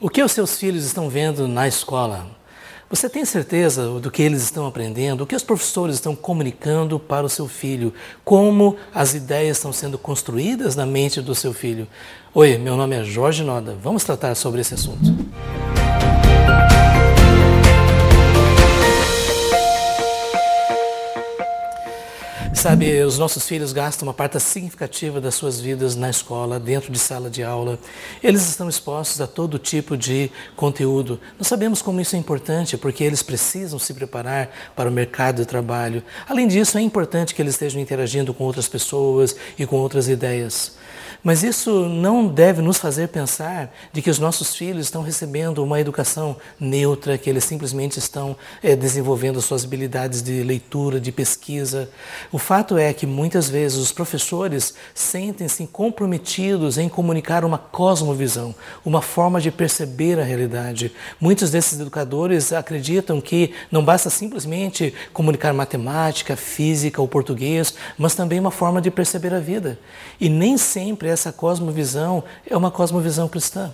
O que os seus filhos estão vendo na escola? Você tem certeza do que eles estão aprendendo? O que os professores estão comunicando para o seu filho? Como as ideias estão sendo construídas na mente do seu filho? Oi, meu nome é Jorge Noda. Vamos tratar sobre esse assunto. Sabe, os nossos filhos gastam uma parte significativa das suas vidas na escola, dentro de sala de aula. Eles estão expostos a todo tipo de conteúdo. Nós sabemos como isso é importante, porque eles precisam se preparar para o mercado de trabalho. Além disso, é importante que eles estejam interagindo com outras pessoas e com outras ideias. Mas isso não deve nos fazer pensar de que os nossos filhos estão recebendo uma educação neutra, que eles simplesmente estão é, desenvolvendo suas habilidades de leitura, de pesquisa. O fato é que muitas vezes os professores sentem-se comprometidos em comunicar uma cosmovisão, uma forma de perceber a realidade. Muitos desses educadores acreditam que não basta simplesmente comunicar matemática, física ou português, mas também uma forma de perceber a vida. E nem sempre essa cosmovisão é uma cosmovisão cristã.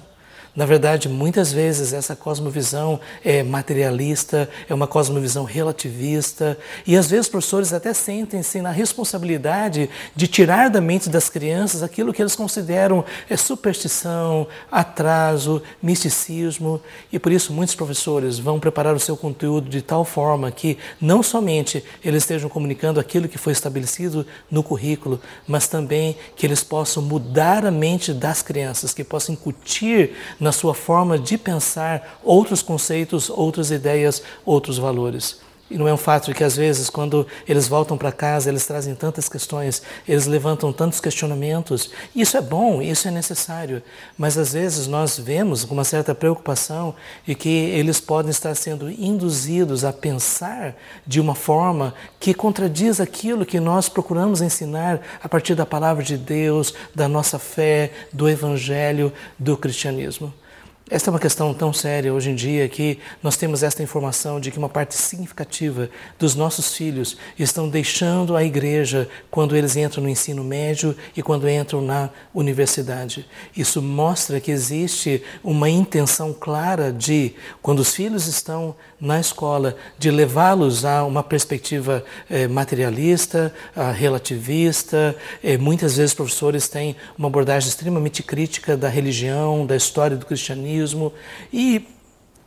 Na verdade, muitas vezes essa cosmovisão é materialista, é uma cosmovisão relativista, e às vezes professores até sentem-se na responsabilidade de tirar da mente das crianças aquilo que eles consideram é superstição, atraso, misticismo, e por isso muitos professores vão preparar o seu conteúdo de tal forma que não somente eles estejam comunicando aquilo que foi estabelecido no currículo, mas também que eles possam mudar a mente das crianças, que possam incutir na sua forma de pensar outros conceitos, outras ideias, outros valores. E não é um fato de que às vezes, quando eles voltam para casa, eles trazem tantas questões, eles levantam tantos questionamentos. Isso é bom, isso é necessário. Mas às vezes nós vemos com uma certa preocupação de que eles podem estar sendo induzidos a pensar de uma forma que contradiz aquilo que nós procuramos ensinar a partir da palavra de Deus, da nossa fé, do Evangelho, do cristianismo. Esta é uma questão tão séria hoje em dia que nós temos esta informação de que uma parte significativa dos nossos filhos estão deixando a igreja quando eles entram no ensino médio e quando entram na universidade. Isso mostra que existe uma intenção clara de, quando os filhos estão na escola, de levá-los a uma perspectiva eh, materialista, relativista. Eh, muitas vezes professores têm uma abordagem extremamente crítica da religião, da história do cristianismo cristianismo e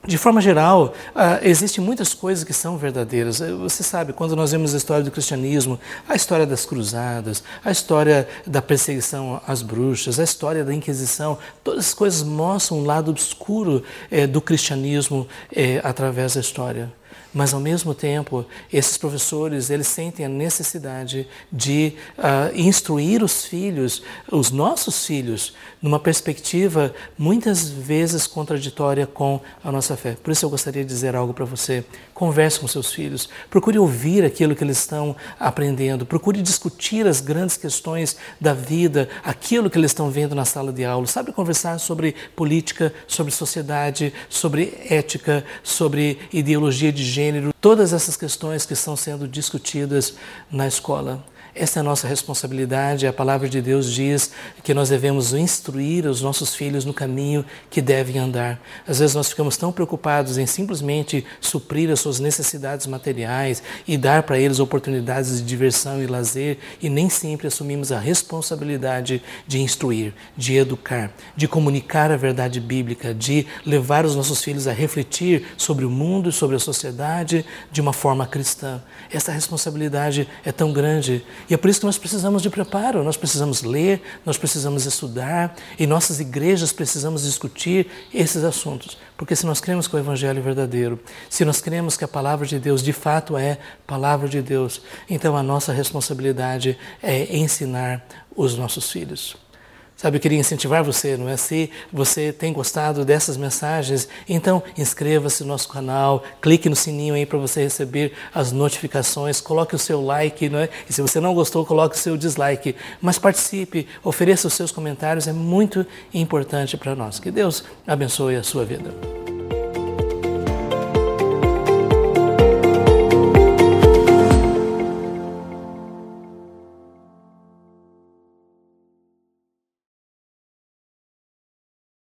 de forma geral, uh, existem muitas coisas que são verdadeiras. Eh, você sabe, quando nós vemos a história do cristianismo, a história das cruzadas, a história da perseguição às bruxas, a história da Inquisição, todas as coisas mostram um lado obscuro eh, do cristianismo eh, através da história mas ao mesmo tempo esses professores eles sentem a necessidade de uh, instruir os filhos, os nossos filhos, numa perspectiva muitas vezes contraditória com a nossa fé. Por isso eu gostaria de dizer algo para você. Converse com seus filhos, procure ouvir aquilo que eles estão aprendendo, procure discutir as grandes questões da vida, aquilo que eles estão vendo na sala de aula. Sabe conversar sobre política, sobre sociedade, sobre ética, sobre ideologia de gênero, todas essas questões que estão sendo discutidas na escola. Essa é a nossa responsabilidade. A palavra de Deus diz que nós devemos instruir os nossos filhos no caminho que devem andar. Às vezes nós ficamos tão preocupados em simplesmente suprir as suas necessidades materiais e dar para eles oportunidades de diversão e lazer e nem sempre assumimos a responsabilidade de instruir, de educar, de comunicar a verdade bíblica, de levar os nossos filhos a refletir sobre o mundo e sobre a sociedade de uma forma cristã. Essa responsabilidade é tão grande e é por isso que nós precisamos de preparo, nós precisamos ler, nós precisamos estudar e nossas igrejas precisamos discutir esses assuntos. Porque se nós cremos que o Evangelho é verdadeiro, se nós cremos que a palavra de Deus de fato é palavra de Deus, então a nossa responsabilidade é ensinar os nossos filhos. Sabe, eu queria incentivar você, não é? Se você tem gostado dessas mensagens, então inscreva-se no nosso canal, clique no sininho aí para você receber as notificações, coloque o seu like, não é? E se você não gostou, coloque o seu dislike. Mas participe, ofereça os seus comentários, é muito importante para nós. Que Deus abençoe a sua vida.